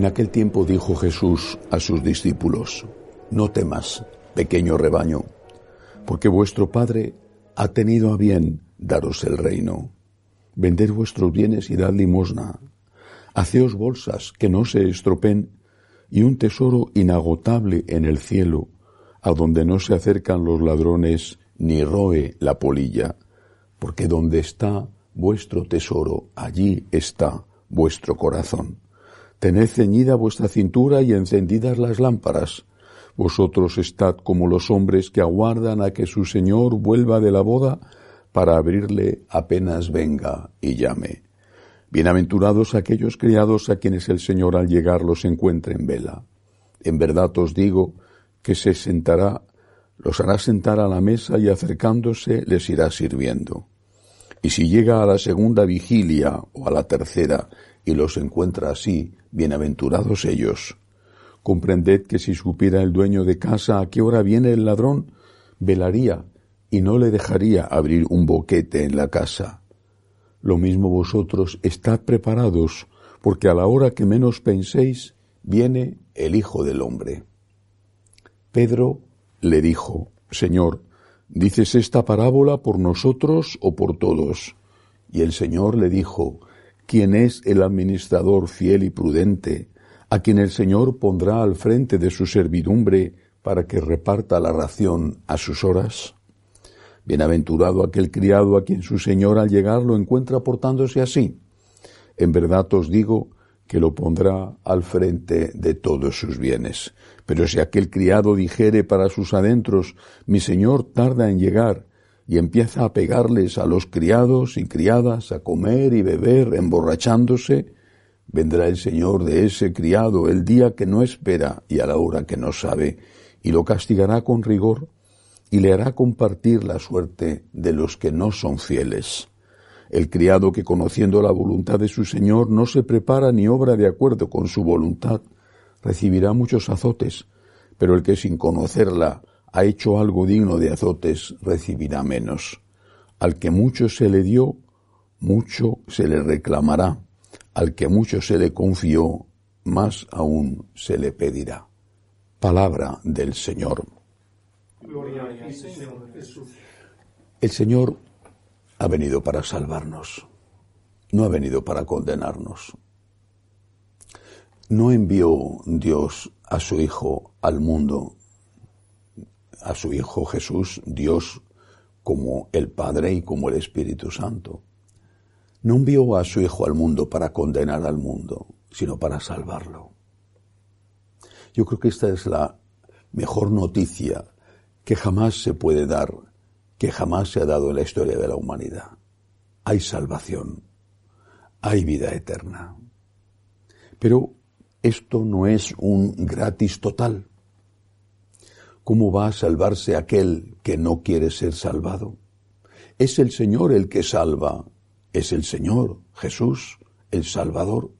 En aquel tiempo dijo Jesús a sus discípulos, No temas, pequeño rebaño, porque vuestro Padre ha tenido a bien daros el reino. Vended vuestros bienes y dad limosna. Haceos bolsas que no se estropen y un tesoro inagotable en el cielo, a donde no se acercan los ladrones ni roe la polilla, porque donde está vuestro tesoro, allí está vuestro corazón. Tened ceñida vuestra cintura y encendidas las lámparas. Vosotros estad como los hombres que aguardan a que su Señor vuelva de la boda para abrirle apenas venga y llame. Bienaventurados aquellos criados a quienes el Señor al llegar los encuentre en vela. En verdad os digo que se sentará, los hará sentar a la mesa y acercándose les irá sirviendo. Y si llega a la segunda vigilia o a la tercera y los encuentra así, bienaventurados ellos. Comprended que si supiera el dueño de casa a qué hora viene el ladrón, velaría y no le dejaría abrir un boquete en la casa. Lo mismo vosotros estad preparados, porque a la hora que menos penséis, viene el Hijo del Hombre. Pedro le dijo, Señor, ¿dices esta parábola por nosotros o por todos? Y el Señor le dijo, ¿Quién es el administrador fiel y prudente, a quien el Señor pondrá al frente de su servidumbre para que reparta la ración a sus horas? Bienaventurado aquel criado a quien su Señor al llegar lo encuentra portándose así. En verdad os digo que lo pondrá al frente de todos sus bienes. Pero si aquel criado dijere para sus adentros, mi Señor tarda en llegar, y empieza a pegarles a los criados y criadas, a comer y beber, emborrachándose, vendrá el Señor de ese criado el día que no espera y a la hora que no sabe, y lo castigará con rigor, y le hará compartir la suerte de los que no son fieles. El criado que conociendo la voluntad de su Señor no se prepara ni obra de acuerdo con su voluntad, recibirá muchos azotes, pero el que sin conocerla ha hecho algo digno de azotes, recibirá menos. Al que mucho se le dio, mucho se le reclamará. Al que mucho se le confió, más aún se le pedirá. Palabra del Señor. El Señor ha venido para salvarnos, no ha venido para condenarnos. No envió Dios a su Hijo al mundo a su Hijo Jesús, Dios, como el Padre y como el Espíritu Santo. No envió a su Hijo al mundo para condenar al mundo, sino para salvarlo. Yo creo que esta es la mejor noticia que jamás se puede dar, que jamás se ha dado en la historia de la humanidad. Hay salvación, hay vida eterna. Pero esto no es un gratis total. ¿Cómo va a salvarse aquel que no quiere ser salvado? Es el Señor el que salva, es el Señor, Jesús, el Salvador,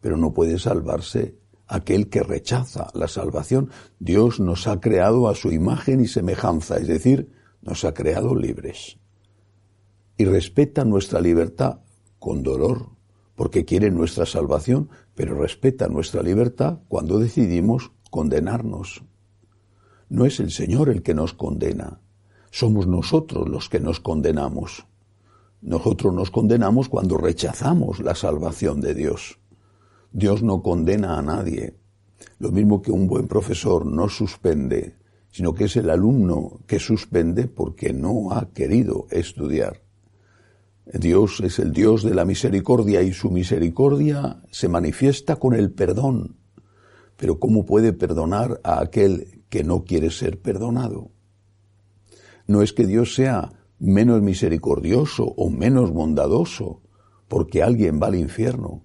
pero no puede salvarse aquel que rechaza la salvación. Dios nos ha creado a su imagen y semejanza, es decir, nos ha creado libres. Y respeta nuestra libertad con dolor, porque quiere nuestra salvación, pero respeta nuestra libertad cuando decidimos condenarnos. No es el Señor el que nos condena, somos nosotros los que nos condenamos. Nosotros nos condenamos cuando rechazamos la salvación de Dios. Dios no condena a nadie. Lo mismo que un buen profesor no suspende, sino que es el alumno que suspende porque no ha querido estudiar. Dios es el Dios de la misericordia y su misericordia se manifiesta con el perdón. Pero ¿cómo puede perdonar a aquel que no quiere ser perdonado. No es que Dios sea menos misericordioso o menos bondadoso porque alguien va al infierno.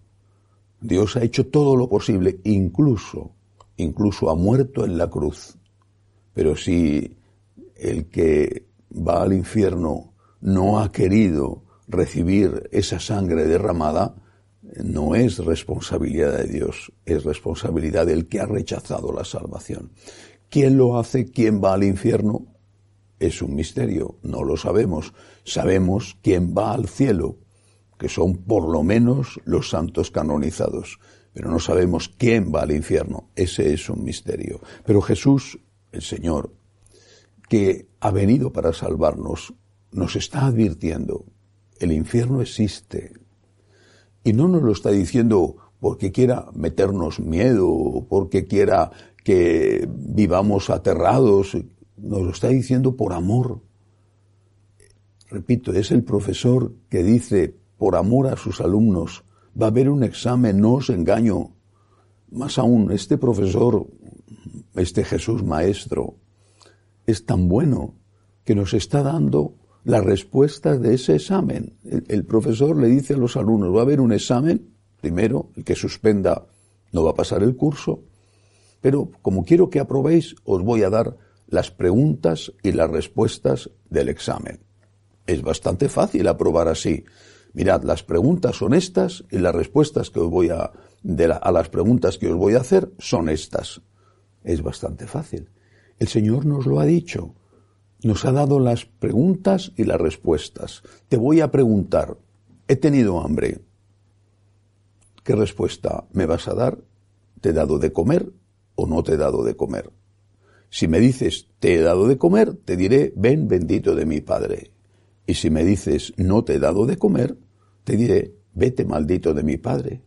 Dios ha hecho todo lo posible, incluso, incluso ha muerto en la cruz. Pero si el que va al infierno no ha querido recibir esa sangre derramada, no es responsabilidad de Dios, es responsabilidad del que ha rechazado la salvación. ¿Quién lo hace? ¿Quién va al infierno? Es un misterio, no lo sabemos. Sabemos quién va al cielo, que son por lo menos los santos canonizados, pero no sabemos quién va al infierno. Ese es un misterio. Pero Jesús, el Señor, que ha venido para salvarnos, nos está advirtiendo, el infierno existe. Y no nos lo está diciendo porque quiera meternos miedo, porque quiera que vivamos aterrados, nos lo está diciendo por amor. Repito, es el profesor que dice, por amor a sus alumnos. Va a haber un examen, no os engaño. Más aún, este profesor, este Jesús maestro, es tan bueno que nos está dando la respuesta de ese examen. El, profesor le dice a los alumnos, va a haber un examen, primero, el que suspenda no va a pasar el curso, pero como quiero que aprobéis, os voy a dar las preguntas y las respuestas del examen. Es bastante fácil aprobar así. Mirad, las preguntas son estas y las respuestas que os voy a, a las preguntas que os voy a hacer son estas. Es bastante fácil. El Señor nos lo ha dicho. Nos ha dado las preguntas y las respuestas. Te voy a preguntar, he tenido hambre. ¿Qué respuesta me vas a dar? ¿Te he dado de comer o no te he dado de comer? Si me dices, te he dado de comer, te diré, ven bendito de mi Padre. Y si me dices, no te he dado de comer, te diré, vete maldito de mi Padre.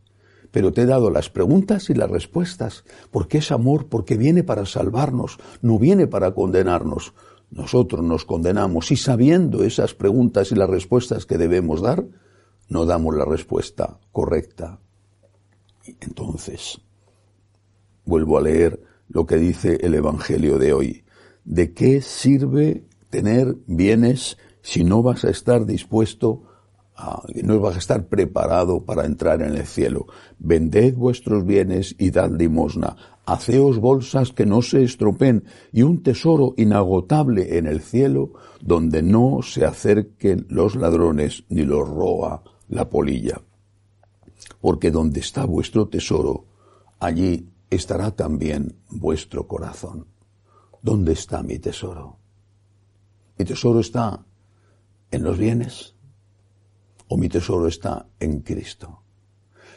Pero te he dado las preguntas y las respuestas, porque es amor, porque viene para salvarnos, no viene para condenarnos. Nosotros nos condenamos y sabiendo esas preguntas y las respuestas que debemos dar, no damos la respuesta correcta. Entonces, vuelvo a leer lo que dice el Evangelio de hoy. ¿De qué sirve tener bienes si no vas a estar dispuesto no vas a estar preparado para entrar en el cielo. Vended vuestros bienes y dad limosna. Haceos bolsas que no se estropen y un tesoro inagotable en el cielo donde no se acerquen los ladrones ni los roa la polilla. Porque donde está vuestro tesoro, allí estará también vuestro corazón. ¿Dónde está mi tesoro? Mi tesoro está en los bienes o mi tesoro está en Cristo.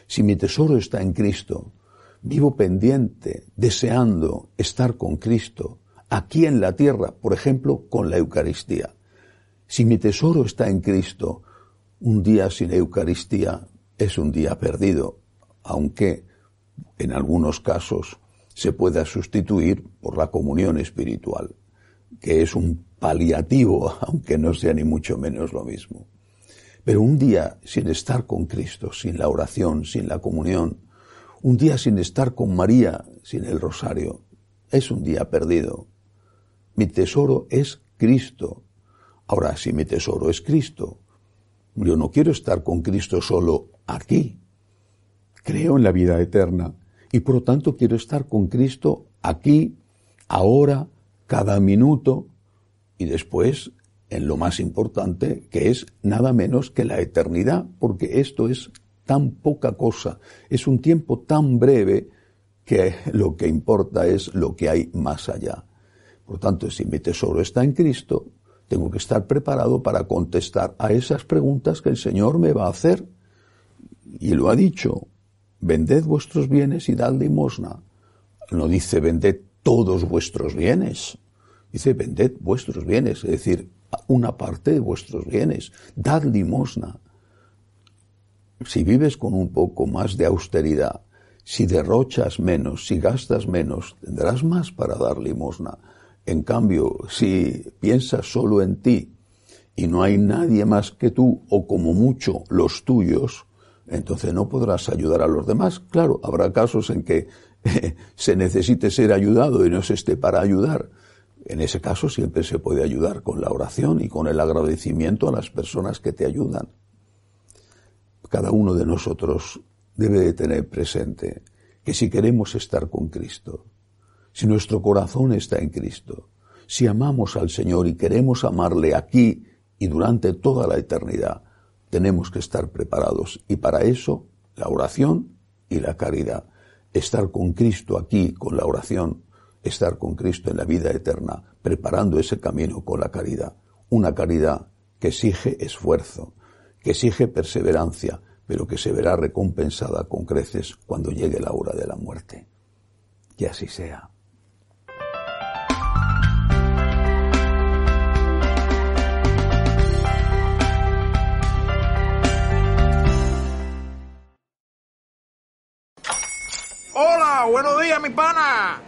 Si mi tesoro está en Cristo, vivo pendiente, deseando estar con Cristo, aquí en la tierra, por ejemplo, con la Eucaristía. Si mi tesoro está en Cristo, un día sin Eucaristía es un día perdido, aunque en algunos casos se pueda sustituir por la comunión espiritual, que es un paliativo, aunque no sea ni mucho menos lo mismo. Pero un día sin estar con Cristo, sin la oración, sin la comunión, un día sin estar con María, sin el rosario, es un día perdido. Mi tesoro es Cristo. Ahora, si mi tesoro es Cristo, yo no quiero estar con Cristo solo aquí. Creo en la vida eterna y por lo tanto quiero estar con Cristo aquí, ahora, cada minuto, y después en lo más importante, que es nada menos que la eternidad, porque esto es tan poca cosa, es un tiempo tan breve que lo que importa es lo que hay más allá. Por tanto, si mi tesoro está en Cristo, tengo que estar preparado para contestar a esas preguntas que el Señor me va a hacer. Y lo ha dicho, vended vuestros bienes y dad limosna. No dice vended todos vuestros bienes. Dice, vended vuestros bienes, es decir, una parte de vuestros bienes, dad limosna. Si vives con un poco más de austeridad, si derrochas menos, si gastas menos, tendrás más para dar limosna. En cambio, si piensas solo en ti y no hay nadie más que tú, o como mucho los tuyos, entonces no podrás ayudar a los demás. Claro, habrá casos en que se necesite ser ayudado y no se esté para ayudar, En ese caso siempre se puede ayudar con la oración y con el agradecimiento a las personas que te ayudan. Cada uno de nosotros debe de tener presente que si queremos estar con Cristo, si nuestro corazón está en Cristo, si amamos al Señor y queremos amarle aquí y durante toda la eternidad, tenemos que estar preparados. Y para eso, la oración y la caridad. Estar con Cristo aquí, con la oración, estar con Cristo en la vida eterna, preparando ese camino con la caridad. Una caridad que exige esfuerzo, que exige perseverancia, pero que se verá recompensada con creces cuando llegue la hora de la muerte. Que así sea. Hola, buenos días, mi pana.